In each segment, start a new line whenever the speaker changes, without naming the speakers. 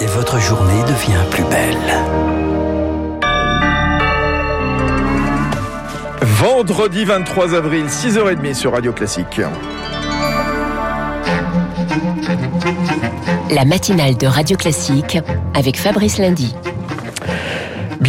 et votre journée devient plus belle.
Vendredi 23 avril, 6h30 sur Radio Classique.
La matinale de Radio Classique avec Fabrice Lundy.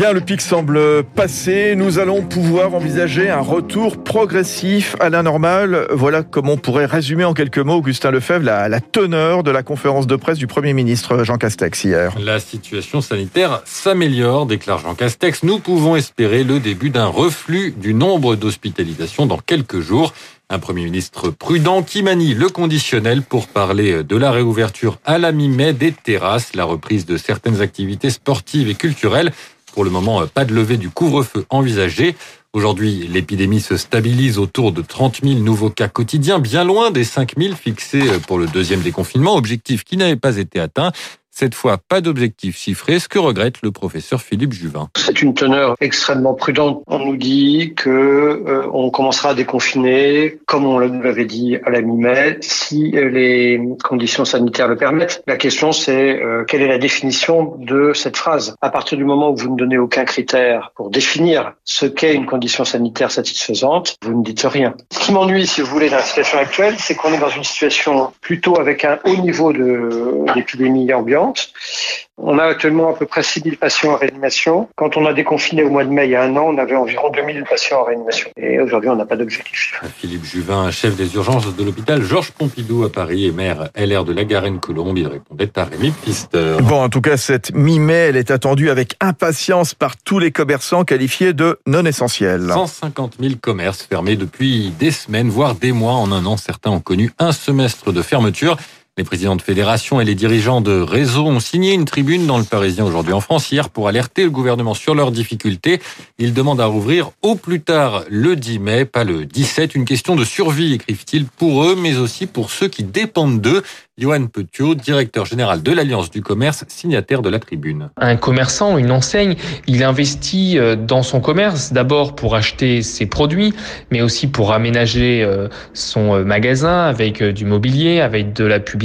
Bien, le pic semble passé. Nous allons pouvoir envisager un retour progressif à la normale. Voilà comment on pourrait résumer en quelques mots, Augustin Lefebvre, la teneur de la conférence de presse du Premier ministre Jean Castex hier.
La situation sanitaire s'améliore, déclare Jean Castex. Nous pouvons espérer le début d'un reflux du nombre d'hospitalisations dans quelques jours. Un Premier ministre prudent qui manie le conditionnel pour parler de la réouverture à la mi-mai des terrasses, la reprise de certaines activités sportives et culturelles pour le moment, pas de levée du couvre-feu envisagé. Aujourd'hui, l'épidémie se stabilise autour de 30 000 nouveaux cas quotidiens, bien loin des 5 000 fixés pour le deuxième déconfinement, objectif qui n'avait pas été atteint. Cette fois, pas d'objectif chiffré, ce que regrette le professeur Philippe Juvin.
C'est une teneur extrêmement prudente. On nous dit que euh, on commencera à déconfiner, comme on l'avait dit à la mi-mai, si les conditions sanitaires le permettent. La question, c'est euh, quelle est la définition de cette phrase? À partir du moment où vous ne donnez aucun critère pour définir ce qu'est une condition sanitaire satisfaisante, vous ne dites rien. Ce qui m'ennuie, si vous voulez, dans la situation actuelle, c'est qu'on est dans une situation plutôt avec un haut niveau d'épidémie ambiante on a actuellement à peu près 6000 patients en réanimation. Quand on a déconfiné au mois de mai il y a un an, on avait environ 2000 patients en réanimation. Et aujourd'hui, on n'a pas d'objectif.
Philippe Juvin, chef des urgences de l'hôpital Georges Pompidou à Paris et maire LR de la Garenne-Colombe, il répondait à Rémi Pister.
Bon, en tout cas, cette mi-mai, elle est attendue avec impatience par tous les commerçants qualifiés de non essentiels.
150 000 commerces fermés depuis des semaines, voire des mois. En un an, certains ont connu un semestre de fermeture. Les présidents de fédération et les dirigeants de réseaux ont signé une tribune dans le Parisien aujourd'hui en France hier pour alerter le gouvernement sur leurs difficultés. Ils demandent à rouvrir au plus tard le 10 mai, pas le 17. Une question de survie, écrivent-ils, pour eux, mais aussi pour ceux qui dépendent d'eux. Johan Petiot, directeur général de l'Alliance du commerce, signataire de la tribune.
Un commerçant, une enseigne, il investit euh, dans son commerce d'abord pour acheter ses produits, mais aussi pour aménager euh, son euh, magasin avec du mobilier, avec de la publicité.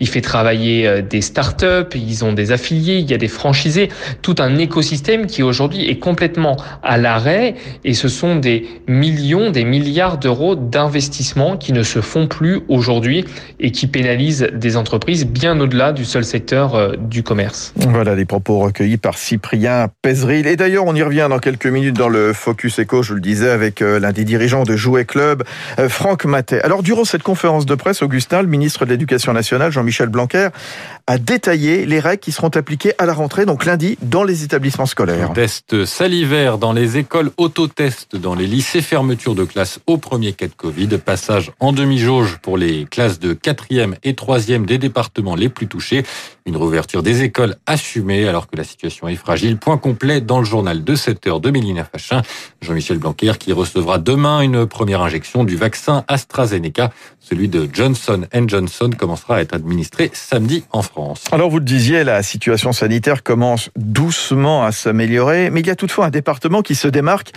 Il fait travailler des startups, ils ont des affiliés, il y a des franchisés, tout un écosystème qui aujourd'hui est complètement à l'arrêt et ce sont des millions, des milliards d'euros d'investissements qui ne se font plus aujourd'hui et qui pénalisent des entreprises bien au-delà du seul secteur euh, du commerce.
Voilà les propos recueillis par Cyprien Pézeril. Et d'ailleurs, on y revient dans quelques minutes dans le Focus Echo, je le disais, avec euh, l'un des dirigeants de Jouet Club, euh, Franck Matet. Alors, durant cette conférence de presse, Augustin, le ministre de l'Éducation nationale, Jean-Michel Blanquer, a détaillé les règles qui seront appliquées à la rentrée, donc lundi, dans les établissements scolaires.
Test salivaire dans les écoles, autotest dans les lycées, fermeture de classe au premier cas de Covid, passage en demi-jauge pour les classes de 4e et 3e des départements les plus touchés. Une réouverture des écoles assumée alors que la situation est fragile. Point complet dans le journal de 7 heures de Mélina Fachin. Jean-Michel Blanquer qui recevra demain une première injection du vaccin AstraZeneca. Celui de Johnson Johnson commencera à être administré samedi en France.
Alors vous le disiez, la situation sanitaire commence doucement à s'améliorer, mais il y a toutefois un département qui se démarque,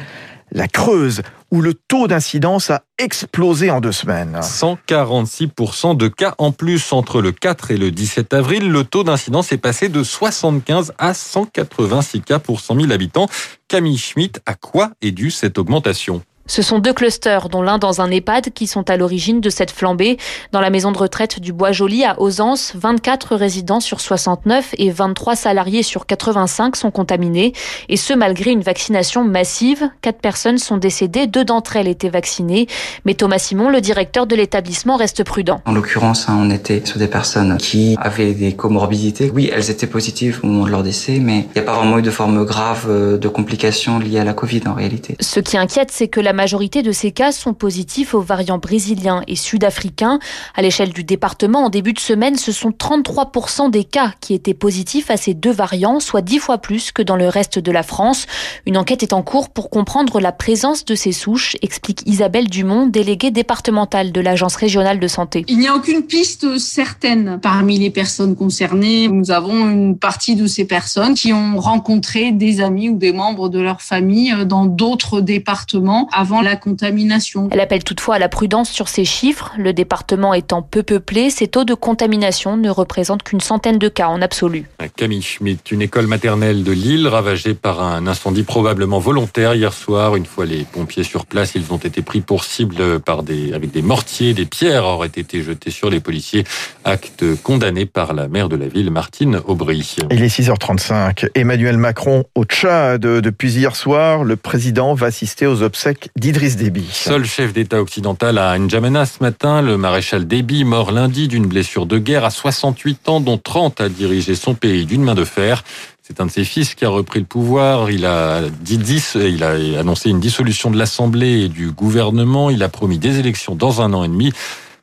la Creuse, où le taux d'incidence a explosé en deux semaines.
146% de cas en plus entre le 4 et le 17 avril. Le taux d'incidence est passé de 75 à 186 cas pour 100 000 habitants. Camille Schmitt, à quoi est due cette augmentation?
Ce sont deux clusters, dont l'un dans un EHPAD, qui sont à l'origine de cette flambée. Dans la maison de retraite du Bois-Joli à Ausence, 24 résidents sur 69 et 23 salariés sur 85 sont contaminés. Et ce, malgré une vaccination massive. Quatre personnes sont décédées, deux d'entre elles étaient vaccinées. Mais Thomas Simon, le directeur de l'établissement, reste prudent.
En l'occurrence, hein, on était sur des personnes qui avaient des comorbidités. Oui, elles étaient positives au moment de leur décès, mais il n'y a pas vraiment eu de forme grave euh, de complications liées à la Covid en réalité.
Ce qui inquiète, c'est que la majorité de ces cas sont positifs aux variants brésiliens et sud-africains. À l'échelle du département, en début de semaine, ce sont 33% des cas qui étaient positifs à ces deux variants, soit 10 fois plus que dans le reste de la France. Une enquête est en cours pour comprendre la présence de ces souches, explique Isabelle Dumont, déléguée départementale de l'Agence régionale de santé.
Il n'y a aucune piste certaine parmi les personnes concernées. Nous avons une partie de ces personnes qui ont rencontré des amis ou des membres de leur famille dans d'autres départements avant la contamination.
Elle appelle toutefois à la prudence sur ces chiffres. Le département étant peu peuplé, ces taux de contamination ne représentent qu'une centaine de cas en absolu.
Camille Schmitt, une école maternelle de Lille ravagée par un incendie probablement volontaire hier soir. Une fois les pompiers sur place, ils ont été pris pour cible par des, avec des mortiers, des pierres auraient été jetées sur les policiers. Acte condamné par la maire de la ville, Martine Aubry.
Il est 6h35. Emmanuel Macron au Tchad. Depuis hier soir, le président va assister aux obsèques d'Idriss Déby.
Seul chef d'État occidental à N'Djamena ce matin, le maréchal Déby, mort lundi d'une blessure de guerre à 68 ans, dont 30 a dirigé son pays d'une main de fer. C'est un de ses fils qui a repris le pouvoir. Il a dit il a annoncé une dissolution de l'Assemblée et du gouvernement. Il a promis des élections dans un an et demi.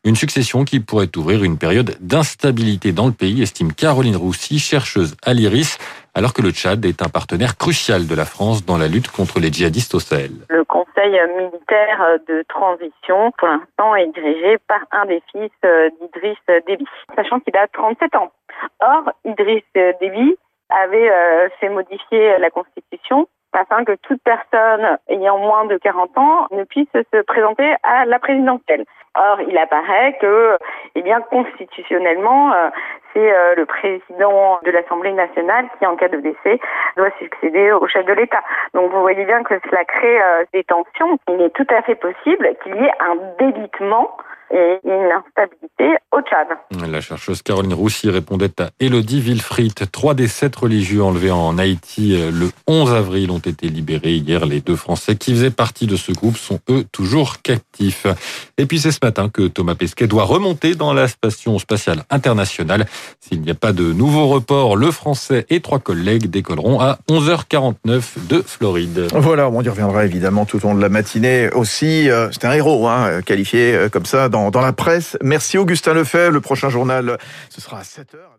Une succession qui pourrait ouvrir une période d'instabilité dans le pays, estime Caroline Roussy, chercheuse à l'IRIS, alors que le Tchad est un partenaire crucial de la France dans la lutte contre les djihadistes au Sahel.
Le conseil militaire de transition, pour l'instant, est dirigé par un des fils d'Idriss Déby, sachant qu'il a 37 ans. Or, Idriss Déby avait euh, fait modifier la Constitution afin que toute personne ayant moins de 40 ans ne puisse se présenter à la présidentielle. Or, il apparaît que, eh bien, constitutionnellement, euh, c'est euh, le président de l'Assemblée nationale qui, en cas de décès, doit succéder au chef de l'État. Donc, vous voyez bien que cela crée des tensions. Il est tout à fait possible qu'il y ait un délitement et une instabilité au Tchad.
La chercheuse Caroline Roussy répondait à Elodie Wilfried. Trois des sept religieux enlevés en Haïti euh, le 11 avril ont été libérés hier. Les deux Français qui faisaient partie de ce groupe sont eux toujours captifs. Et puis c'est ce matin que Thomas Pesquet doit remonter dans la station spatiale internationale. S'il n'y a pas de nouveau report, le Français et trois collègues décolleront à 11h49 de Floride.
Voilà, on y reviendra évidemment tout au long de la matinée aussi. Euh, c'est un héros, hein, qualifié euh, comme ça dans, la presse. Merci Augustin Lefebvre. Le prochain journal, ce sera à 7h.